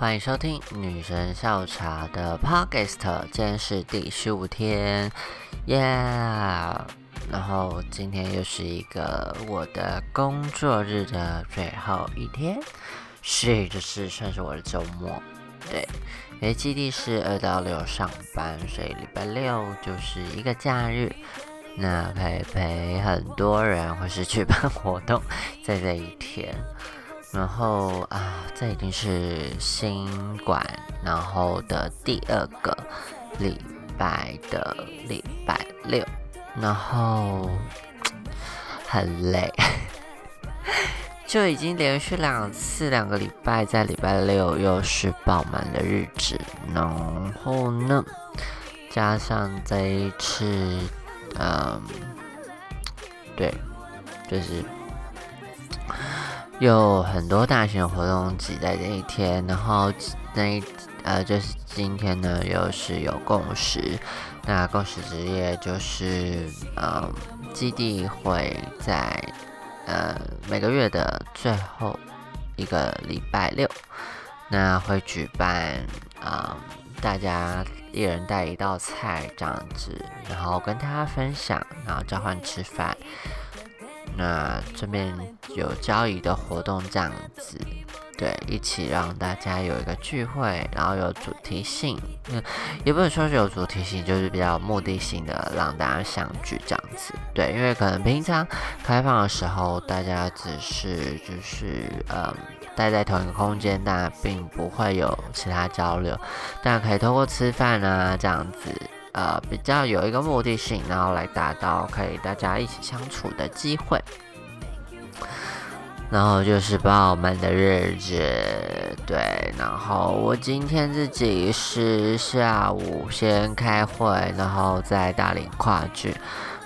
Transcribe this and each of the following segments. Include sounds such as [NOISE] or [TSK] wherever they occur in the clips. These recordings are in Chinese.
欢迎收听女神下午茶的 Podcast，今天是第十五天，耶！然后今天又是一个我的工作日的最后一天，是就是算是我的周末，对，因为基地是二到六上班，所以礼拜六就是一个假日。那陪陪很多人，或是举办活动，在这一天，然后啊，这已经是新馆然后的第二个礼拜的礼拜六，然后很累，[LAUGHS] 就已经连续两次两个礼拜在礼拜六又是爆满的日子，然后呢，加上这一次。嗯，对，就是有很多大型活动挤在这一天，然后那一呃，就是今天呢，又是有共识。那共识之夜就是，嗯，基地会在呃每个月的最后一个礼拜六，那会举办啊。大家一人带一道菜这样子，然后跟大家分享，然后交换吃饭。那这边有交易的活动这样子，对，一起让大家有一个聚会，然后有主题性，嗯，[LAUGHS] 也不能说是有主题性，就是比较目的性的让大家相聚这样子，对，因为可能平常开放的时候，大家只是就是嗯。待在同一个空间，但并不会有其他交流，但可以通过吃饭啊这样子，呃，比较有一个目的性，然后来达到可以大家一起相处的机会。然后就是爆满的日子，对。然后我今天自己是下午先开会，然后再大领跨剧。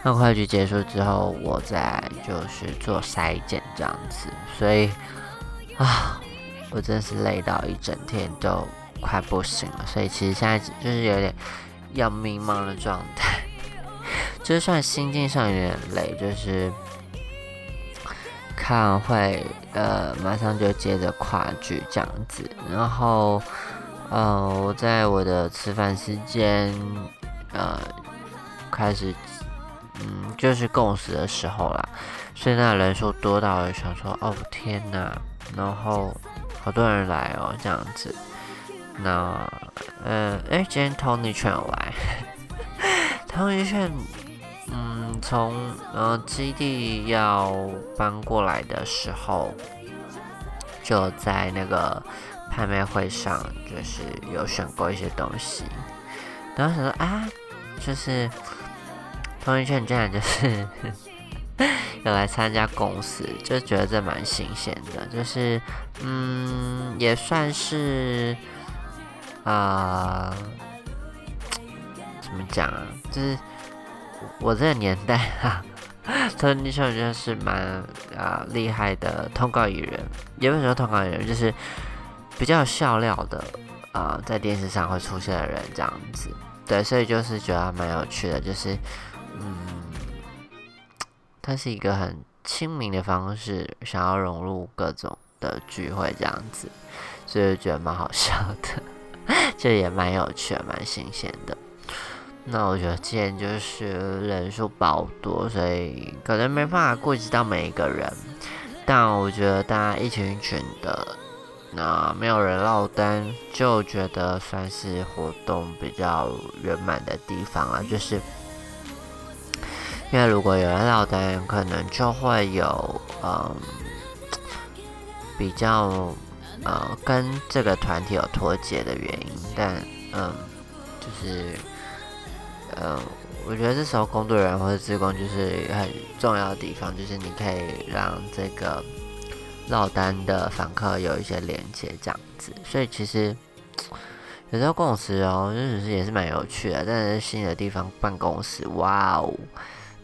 那跨剧结束之后，我再就是做筛检这样子，所以。啊，我真是累到一整天都快不行了，所以其实现在就是有点要迷茫的状态，[LAUGHS] 就算心境上有点累，就是看会呃马上就接着跨剧这样子，然后呃我在我的吃饭时间呃开始嗯就是共识的时候啦，所以那人数多到我想说哦天哪！然后好多人来哦，这样子。那，呃，哎，今天 Tony 劝有来。[LAUGHS] Tony 劝，嗯，从呃基地要搬过来的时候，就在那个拍卖会上，就是有选购一些东西。然后想说啊，就是 Tony 劝这样就是。[LAUGHS] 有来参加公司，就觉得这蛮新鲜的，就是嗯，也算是啊，怎么讲啊？就是我这个年代哈，特尼秀觉得是蛮啊厉害的通告艺人，也不是说通告艺人，就是比较有笑料的啊，在电视上会出现的人这样子，对，所以就是觉得蛮有趣的，就是嗯。他是一个很亲民的方式，想要融入各种的聚会这样子，所以觉得蛮好笑的，这也蛮有趣的，蛮新鲜的。那我觉得今天就是人数爆多，所以可能没办法顾及到每一个人，但我觉得大家一群一群的，那没有人落单，就觉得算是活动比较圆满的地方了，就是。因为如果有人落单，可能就会有嗯比较呃跟这个团体有脱节的原因，但嗯就是嗯我觉得这时候工作人员或者职工就是很重要的地方，就是你可以让这个落单的访客有一些连接这样子，所以其实有时候共识哦，就是也是蛮有趣的，但是新的地方办公室，哇哦！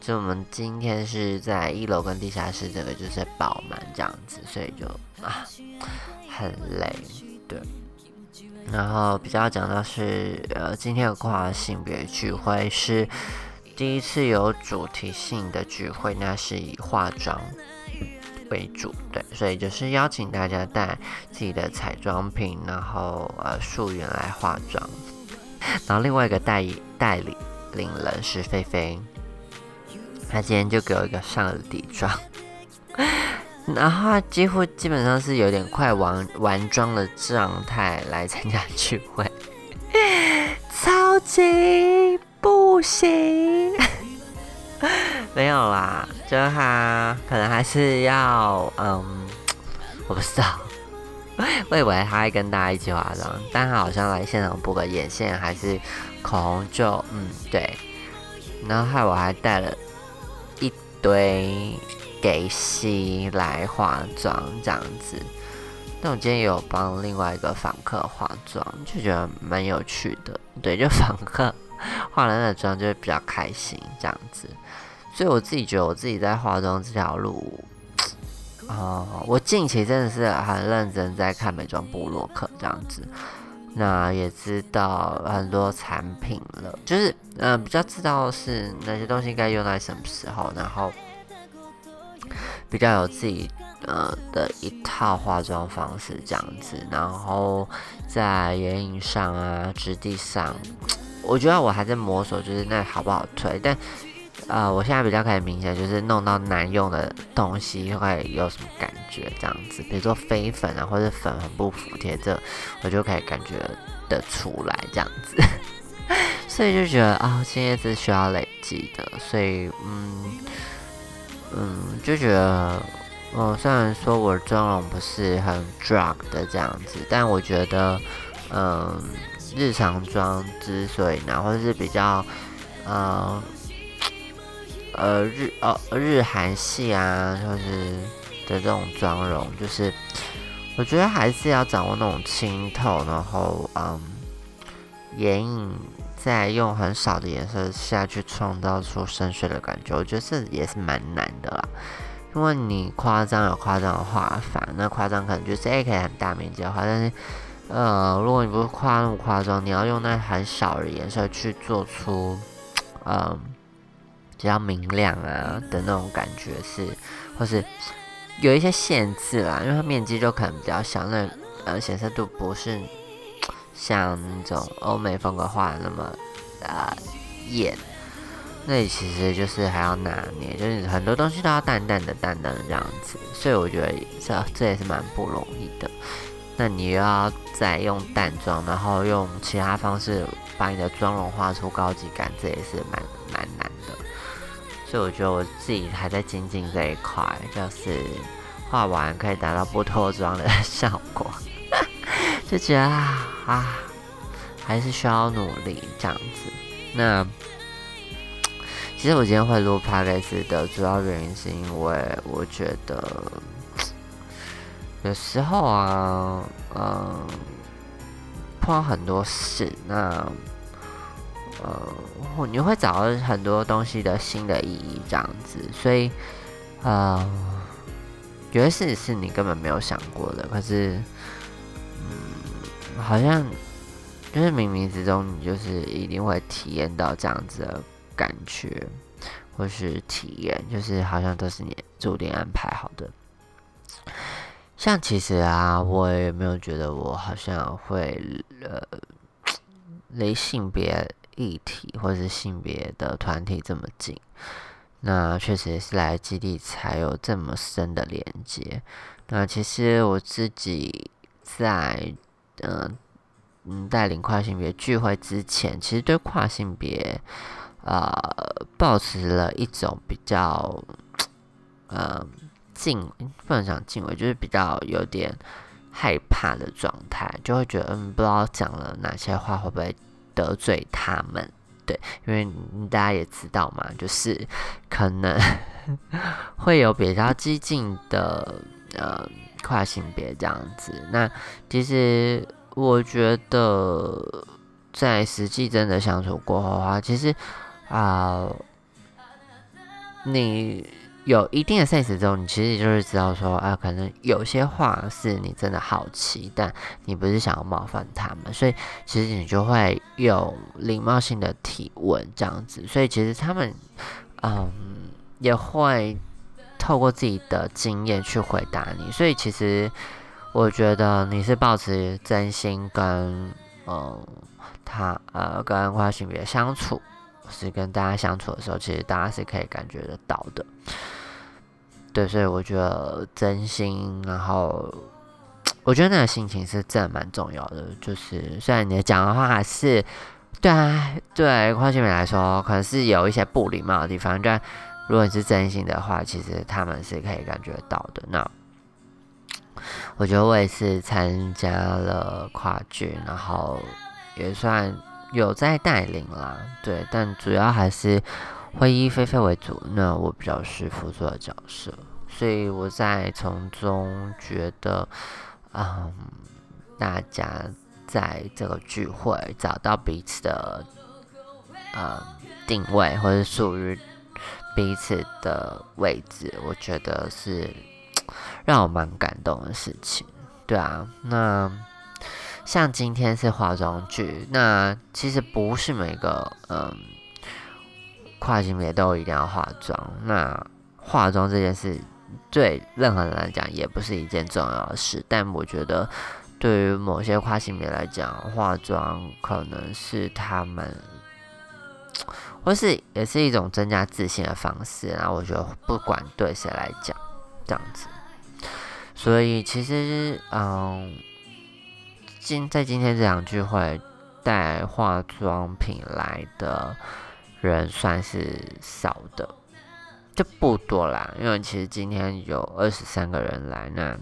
就我们今天是在一楼跟地下室，这个就是爆满这样子，所以就啊很累，对。然后比较讲到是呃，今天有跨性别聚会，是第一次有主题性的聚会，那是以化妆为主，对，所以就是邀请大家带自己的彩妆品，然后呃素颜来化妆。然后另外一个代代理领人是菲菲，她今天就给我一个上了底妆，然后他几乎基本上是有点快完完妆的状态来参加聚会，[LAUGHS] 超级不行。[LAUGHS] 没有啦，就他可能还是要，嗯，我不知道，[LAUGHS] 我以为他会跟大家一起化妆，但他好像来现场补个眼线还是口红就，嗯，对，然后害我还带了一堆给西来化妆这样子，但我今天有帮另外一个访客化妆，就觉得蛮有趣的，对，就访客化了那妆就会比较开心这样子。所以我自己觉得，我自己在化妆这条路，哦，我近期真的是很认真在看美妆部落客这样子，那也知道很多产品了，就是嗯，比较知道是哪些东西该用在什么时候，然后比较有自己呃的一套化妆方式这样子，然后在眼影上啊、质地上，[TSK] 我觉得我还在摸索，就是那好不好推，但。呃，我现在比较可以明显，就是弄到难用的东西会有什么感觉这样子，比如说飞粉啊，或者粉很不服帖，这我就可以感觉得出来这样子。[LAUGHS] 所以就觉得啊，现在是需要累积的，所以嗯嗯，就觉得，嗯，虽然说我妆容不是很 drug 的这样子，但我觉得，嗯，日常妆之所以呢，或是比较，嗯。呃，日哦日韩系啊，就是的这种妆容，就是我觉得还是要掌握那种清透，然后嗯，眼影再用很少的颜色下去创造出深邃的感觉，我觉得这也是蛮难的啦。因为你夸张有夸张的画法，那夸张可能就是诶可以很大面积的画，但是呃，如果你不是夸那么夸张，你要用那很少的颜色去做出嗯。比较明亮啊的那种感觉是，或是有一些限制啦，因为它面积就可能比较小，那呃显色度不是像那种欧美风格画的那么呃艳，那其实就是还要拿捏，就是很多东西都要淡淡的、淡淡的这样子，所以我觉得这这也是蛮不容易的。那你又要再用淡妆，然后用其他方式把你的妆容画出高级感，这也是蛮蛮难的。所以我觉得我自己还在精进这一块，就是画完可以达到不脱妆的效果，就觉得啊，还是需要努力这样子。那其实我今天会录 p o d c 的主要原因，是因为我觉得有时候啊，嗯，碰到很多事，那。呃，你会找到很多东西的新的意义，这样子，所以，呃，有些事情是你根本没有想过的，可是，好像就是冥冥之中，你就是一定会体验到这样子的感觉，或是体验，就是好像都是你注定安排好的。像其实啊，我也没有觉得我好像会呃，离性别。议题或是性别的团体这么近，那确实也是来基地才有这么深的连接。那其实我自己在嗯嗯带领跨性别聚会之前，其实对跨性别呃保持了一种比较呃敬不能讲敬畏，就是比较有点害怕的状态，就会觉得嗯不知道讲了哪些话会不会。得罪他们，对，因为大家也知道嘛，就是可能 [LAUGHS] 会有比较激进的呃跨性别这样子。那其实我觉得，在实际真的相处过后的话，其实啊，你。有一定的 sense 之后，你其实就是知道说啊，可能有些话是你真的好奇，但你不是想要冒犯他们，所以其实你就会有礼貌性的提问这样子。所以其实他们嗯也会透过自己的经验去回答你，所以其实我觉得你是保持真心跟嗯他呃跟跨性别相处，是跟大家相处的时候，其实大家是可以感觉得到的。对，所以我觉得真心，然后我觉得那个心情是真的蛮重要的。就是虽然你讲的话是对啊，对跨性别来说，可能是有一些不礼貌的地方，但如果你是真心的话，其实他们是可以感觉到的。那我觉得我也是参加了跨剧，然后也算有在带领啦。对，但主要还是会以菲菲为主。那我比较是辅助的角色，所以我在从中觉得，嗯，大家在这个聚会找到彼此的呃定位，或者属于。彼此的位置，我觉得是 [TSK] 让我蛮感动的事情。对啊，那像今天是化妆剧，那其实不是每个嗯跨性别都一定要化妆。那化妆这件事对任何人来讲也不是一件重要的事，但我觉得对于某些跨性别来讲，化妆可能是他们。或是也是一种增加自信的方式，然后我觉得不管对谁来讲，这样子，所以其实嗯，今在今天这两聚会带化妆品来的人算是少的，就不多啦，因为其实今天有二十三个人来，那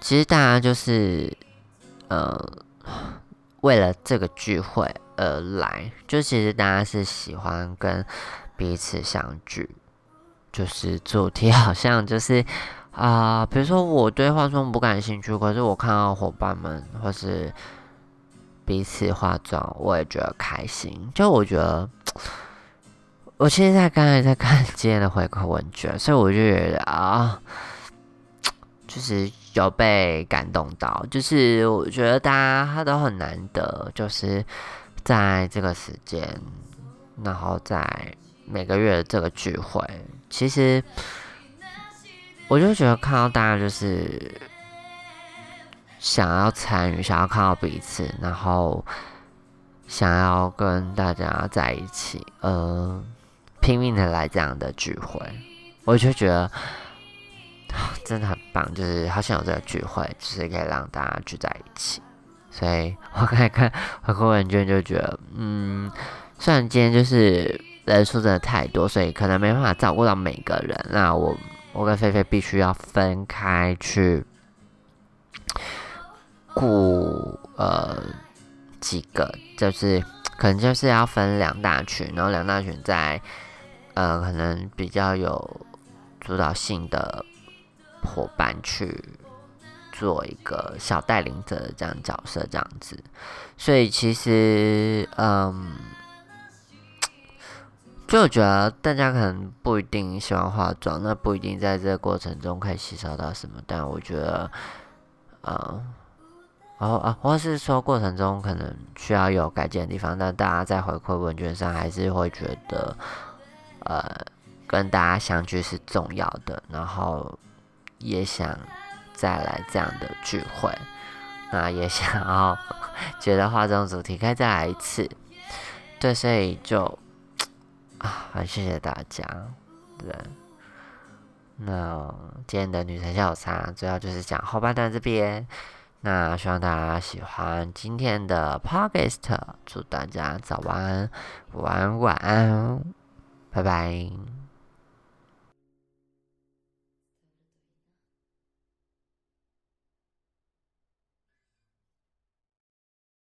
其实大家就是呃为了这个聚会。而来，就其实大家是喜欢跟彼此相聚，就是主题好像就是啊，比如说我对化妆不感兴趣，可是我看到伙伴们或是彼此化妆，我也觉得开心。就我觉得，我其实在刚才在看今天的回馈问卷，所以我就觉得啊，就是有被感动到，就是我觉得大家他都很难得，就是。在这个时间，然后在每个月的这个聚会，其实我就觉得看到大家就是想要参与，想要看到彼此，然后想要跟大家在一起，呃，拼命的来这样的聚会，我就觉得真的很棒，就是好想有这个聚会，就是可以让大家聚在一起。所以我刚才看回馈问卷就觉得，嗯，虽然今天就是人数真的太多，所以可能没办法照顾到每个人。那我我跟菲菲必须要分开去顾呃几个，就是可能就是要分两大群，然后两大群在呃可能比较有主导性的伙伴去。做一个小带领者的这样角色，这样子，所以其实，嗯，就我觉得大家可能不一定喜欢化妆，那不一定在这个过程中可以吸收到什么，但我觉得，嗯，然后啊，或是说过程中可能需要有改进的地方，但大家在回馈问卷上还是会觉得，呃，跟大家相聚是重要的，然后也想。再来这样的聚会，那也想要 [LAUGHS] 觉得化妆主题可以再来一次，对，所以就啊，很谢谢大家，对。那今天的女神下午茶主要就是讲后半段这边，那希望大家喜欢今天的 podcast，祝大家早安、午安、晚安，拜拜。